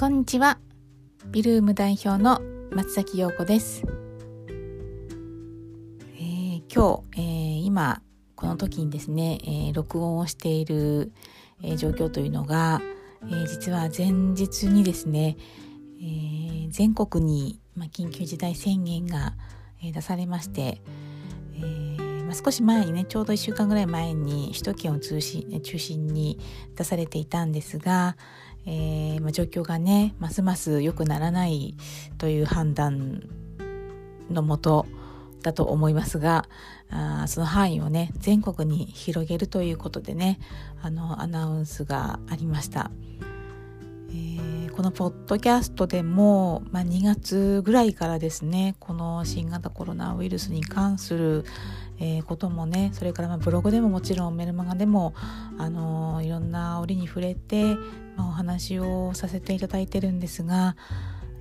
こんにちは。ビルーム代表の松崎陽子です。えー、今日、えー、今この時にですね、えー、録音をしている、え状況というのが、え実は前日にですね、え全国に、ま緊急事態宣言が、え出されまして、えま少し前にねちょうど1週間ぐらい前に首都圏を中心中心に出されていたんですが、えー、ま、状況がねますます良くならないという判断のもとだと思いますがあその範囲をね全国に広げるということでねあのアナウンスがありました。えー、このポッドキャストでも、ま、2月ぐらいからですねこの新型コロナウイルスに関する、えー、こともねそれからまブログでももちろんメルマガでも、あのー、いろんな折に触れて、お話をさせていただいてるんですが、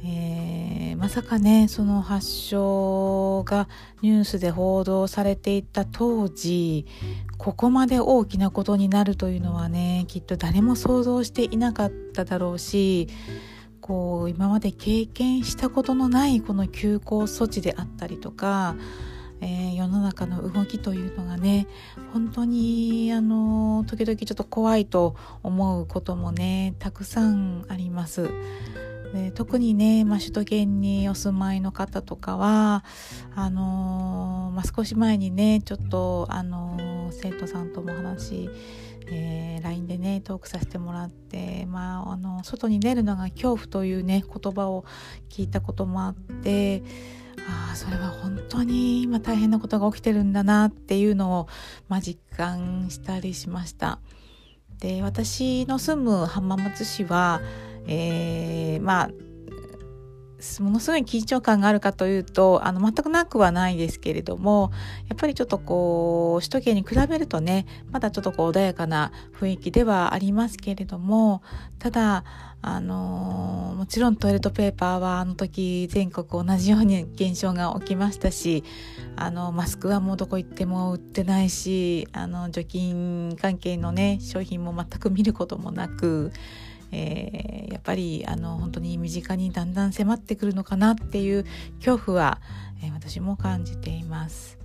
えー、まさかねその発症がニュースで報道されていた当時ここまで大きなことになるというのはねきっと誰も想像していなかっただろうしこう今まで経験したことのないこの休校措置であったりとかえー、世の中の動きというのがね本当にあの時々ちょっと怖いと思うこともねたくさんあります。で特にね、まあ、首都圏にお住まいの方とかはあのー、まあ、少し前にねちょっと、あのー、生徒さんとも話、えー、LINE でねトークさせてもらって、まあ、あの外に出るのが恐怖というね言葉を聞いたこともあってああそれは本当に今大変なことが起きてるんだなっていうのを、まあ、実感したりしました。で私の住む浜松市は、えー、まあものすごい緊張感があるかというとあの全くなくはないですけれどもやっぱりちょっとこう首都圏に比べるとねまだちょっとこう穏やかな雰囲気ではありますけれどもただあのもちろんトイレットペーパーはあの時全国同じように現象が起きましたしあのマスクはもうどこ行っても売ってないしあの除菌関係のね商品も全く見ることもなくえー、やっぱりあの本当に身近にだんだん迫ってくるのかなっていう恐怖は、えー、私も感じています。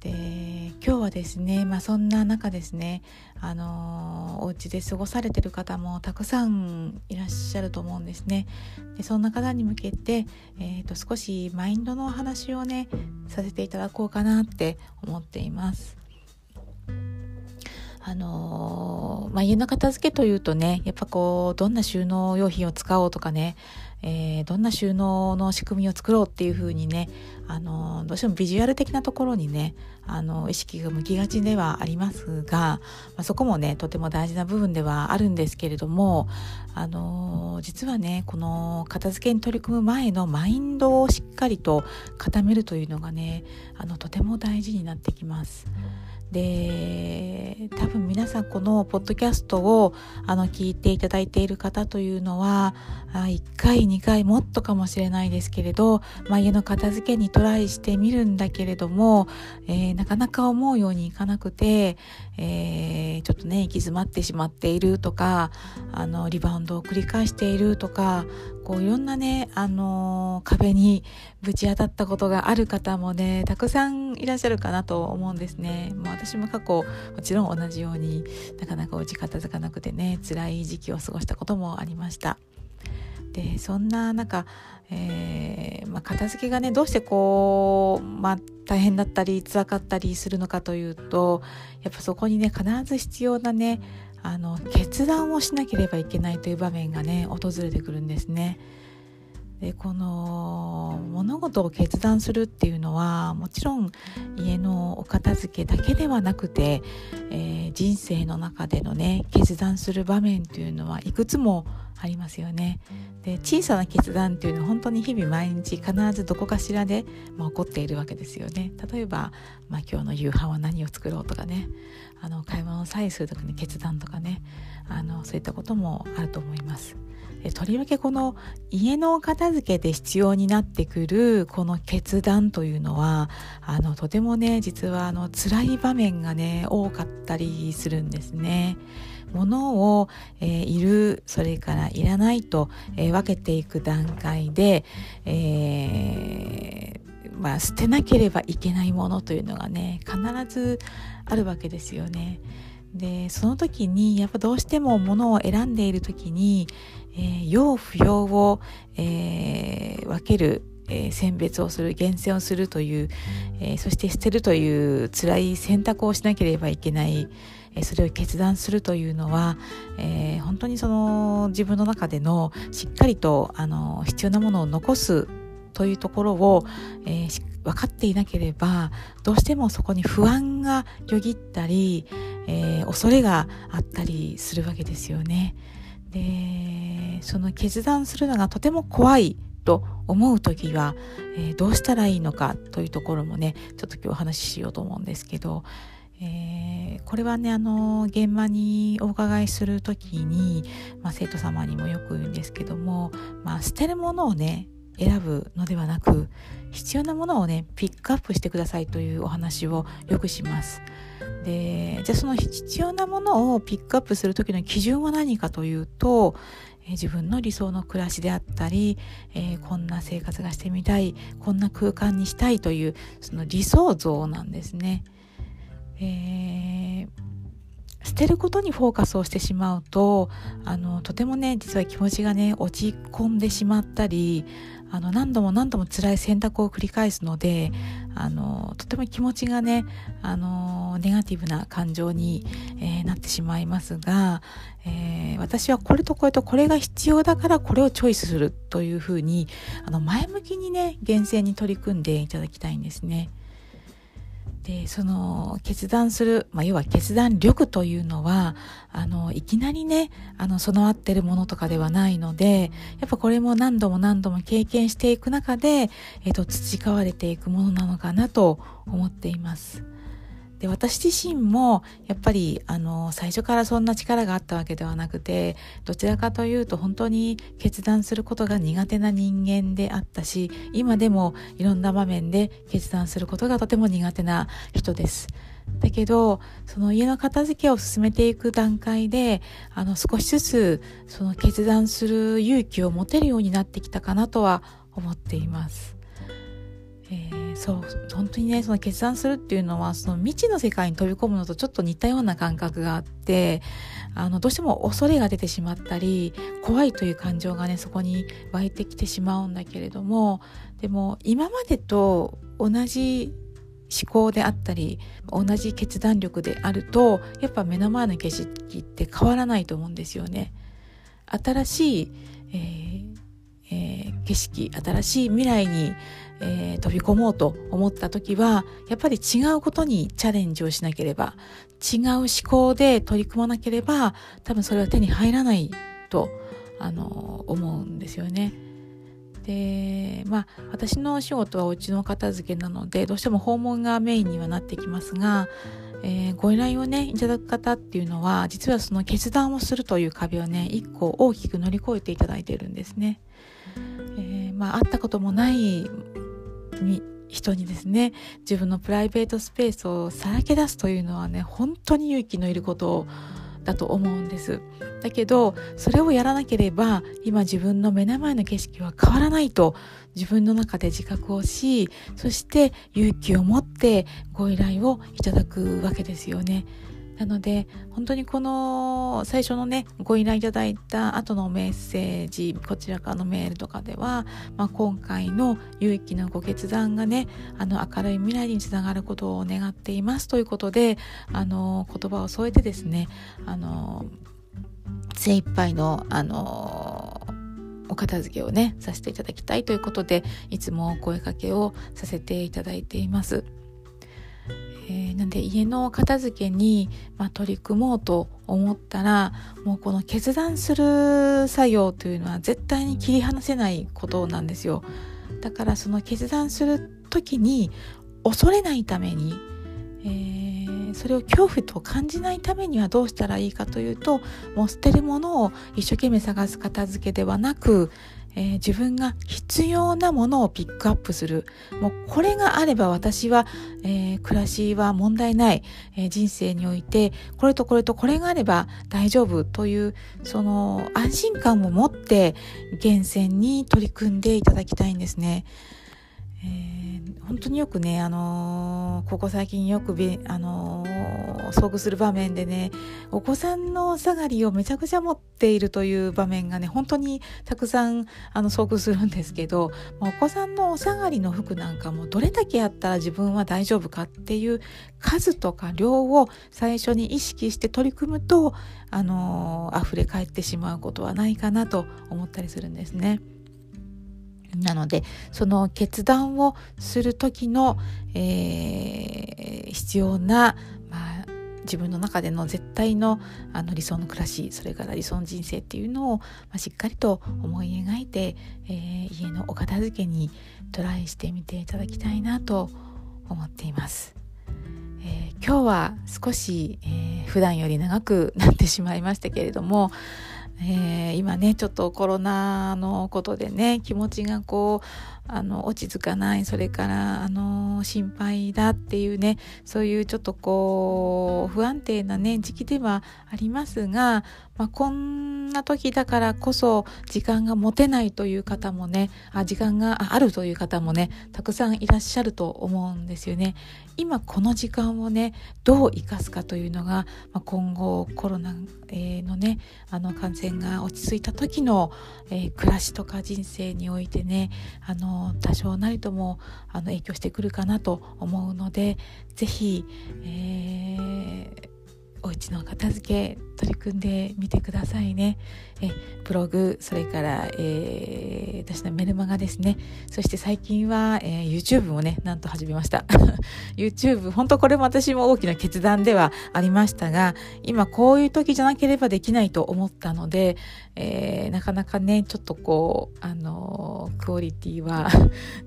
で今日はですね、まあ、そんな中ですねあのお家で過ごされてる方もたくさんいらっしゃると思うんですね。でそんな方に向けて、えーと少しマインドのお話をねさせていただこうかなって思っています。あのー、まあ、家の片付けというとねやっぱこうどんな収納用品を使おうとかね、えー、どんな収納の仕組みを作ろうっていう風にね、あのー、どうしてもビジュアル的なところにね、あの意識が向きがちではありますが、まあ、そこもねとても大事な部分ではあるんですけれども、あの実はねこの片付けに取り組む前のマインドをしっかりと固めるというのがねあのとても大事になってきます。で多分皆さんこのポッドキャストをあの聞いていただいている方というのは1回2回もっとかもしれないですけれど、まあ、家の片付けにトライしてみるんだけれども、えー、なかなか思うようにいかなくて、えー、ちょっとね行き詰まってしまっているとかあのリバウンドを繰り返しているとかこういろんなね、あのー、壁にぶち当たったことがある方もねたくさんいらっしゃるかなと思うんですね。もう私も過去もちろん同じようになかなかお家片付かなくてね辛い時期を過ごしたこともありました。でそんな中、えー、まあ、片付けがねどうしてこう、まあ、大変だったり辛かったりするのかというとやっぱそこにね必ず必要なねあの決断をしなければいけないという場面がね訪れてくるんですね。でこの物事を決断するっていうのはもちろん家のお片付けだけではなくて、えー、人生の中でのね決断する場面というのはいくつもありますよね。で小さな決断っていうのは本当に日々毎日必ずどこかしらで、まあ、起こっているわけですよね。例えば、まあ、今日の夕飯は何を作ろうとかねあの買い物をさえする時に決断とかねあのそういったこともあると思います。とりわけこの家の片付けで必要になってくるこの決断というのはあのとてもね実はあの辛い場面がね多かったりするんですね。物を、えー、いるそれからいらないと、えー、分けていく段階で、えー、まあ、捨てなければいけないものというのがね必ずあるわけですよね。でその時にやっぱどうしても物を選んでいる時に、えー、要不要を、えー、分ける、えー、選別をする厳選をするという、えー、そして捨てるという辛い選択をしなければいけない、それを決断するというのは、えー、本当にその自分の中でのしっかりとあの必要なものを残すというところを、えー、分かっていなければどうしてもそこに不安がよぎったり、えー、恐れがあったりするわけですよね。でその決断するのがとても怖いと思う時は、えー、どうしたらいいのかというところもねちょっと今日お話ししようと思うんですけど、えー、これはねあの現場にお伺いする時に、まあ、生徒様にもよく言うんですけども、まあ、捨てるものをね選ぶのではなく必要なものをねピックアップしてくださいというお話をよくします。でじゃあその必要なものをピックアップする時の基準は何かというと、え自分の理想の暮らしであったり、えー、こんな生活がしてみたいこんな空間にしたいというその理想像なんですね。えー捨てることにフォーカスをしてしまうとあのとてもね実は気持ちがね落ち込んでしまったりあの何度も何度も辛い選択を繰り返すのであのとても気持ちがねあのネガティブな感情に、えー、なってしまいますが、えー、私はこれとこれとこれが必要だからこれをチョイスするというふうにあの前向きにね厳選に取り組んでいただきたいんですね。でその決断する、まあ、要は決断力というのはあのいきなりねあの備わってるものとかではないのでやっぱこれも何度も何度も経験していく中で、えっと、培われていくものなのかなと思っています。で私自身もやっぱりあの最初からそんな力があったわけではなくてどちらかというと本当に決断することが苦手な人間であったし今でもいろんな場面で決断することがとても苦手な人です。だけどその家の片付けを進めていく段階であの少しずつその決断する勇気を持てるようになってきたかなとは思っています。えー、そう本当にねその決断するっていうのはその未知の世界に飛び込むのとちょっと似たような感覚があってあのどうしても恐れが出てしまったり怖いという感情がねそこに湧いてきてしまうんだけれどもでも今までと同じ思考であったり同じ決断力であるとやっぱ目の前の景色って変わらないと思うんですよね。新しい、えーえー、景色新しい未来にえー、飛び込もうと思った時はやっぱり違うことにチャレンジをしなければ違う思考で取り組まなければ多分それは手に入らないとあの思うんですよね。でまあ私のお仕事はお家の片付けなのでどうしても訪問がメインにはなってきますが、えー、ご依頼をねいただく方っていうのは実はその決断をするという壁をね一個大きく乗り越えていただいているんですね。えー、まあ会ったこともないに人にですね自分のプライベートスペースをさらけ出すというのはね本当に勇気のいることだと思うんですだけどそれをやらなければ今自分の目の前の景色は変わらないと自分の中で自覚をしそして勇気を持ってご依頼をいただくわけですよね。なので本当にこの最初のねご依頼いただいた後のメッセージこちらからのメールとかでは、まあ、今回の勇気のご決断がねあの明るい未来につながることを願っていますということであの言葉を添えてですねあの精一杯のあのお片付けをねさせていただきたいということでいつもお声かけをさせていただいています。えー、なんで家の片付けに、まあ、取り組もうと思ったらもうこの決断する作業というのは絶対に切り離せないことなんですよ。だからその決断する時に恐れないために、えー、それを恐怖と感じないためにはどうしたらいいかというともう捨てるものを一生懸命探す片付けではなく、えー、自分が必要なものをピックアップするもうこれがあれば私は、えー、暮らしは問題ない、えー、人生においてこれとこれとこれがあれば大丈夫というその安心感を持って厳選に取り組んでいただきたいんですね。えー、本当によくね、あのー、ここ最近よくべ、あのー、遭遇する場面でねお子さんの下がりをめちゃくちゃ持っているという場面がね本当にたくさんあの遭遇するんですけど、まあ、お子さんのお下がりの服なんかもどれだけあったら自分は大丈夫かっていう数とか量を最初に意識して取り組むと、あのー、溢れ返ってしまうことはないかなと思ったりするんですね。なのでその決断をする時の、えー、必要な、まあ、自分の中での絶対のあの理想の暮らしそれから理想の人生っていうのを、まあ、しっかりと思い描いて、えー、家のお片付けにトライしてみていただきたいなと思っています。えー、今日は少し、えー、普段より長くなってしまいましたけれどもえー、今ねちょっとコロナのことでね気持ちがこうあの落ち着かないそれからあの心配だっていうねそういうちょっとこう不安定なね時期ではありますが、まあ、こんな時だからこそ時間が持てないという方もねあ時間があるという方もねたくさんいらっしゃると思うんですよね。今この時間をねどう生かすかというのが、まあ、今後コロナのねあの感染が落ち着いた時の、えー、暮らしとか人生においてねあの多少なりともあの影響してくるかなと思うので是非、えー、お家の片付け取り組んでみてくださいね。えブログそれから、えー、私のメルマガですね。そして最近は、えー、YouTube もねなんと始めました。YouTube 本当これも私も大きな決断ではありましたが今こういう時じゃなければできないと思ったので、えー、なかなかねちょっとこうあのクオリティは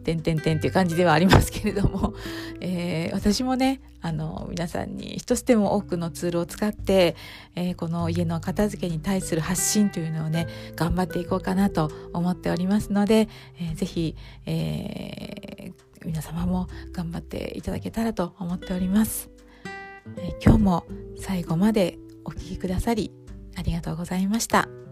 てんてんてんっていう感じではありますけれども、えー、私もねあの皆さんに一つでも多くのツールを使って、えー、この家の片付けに対する発信というのをね頑張っていこうかなと思っておりますので、えー、ぜひ、えー、皆様も頑張っていただけたらと思っております、え、今日も最後までお聴きくださりありがとうございました。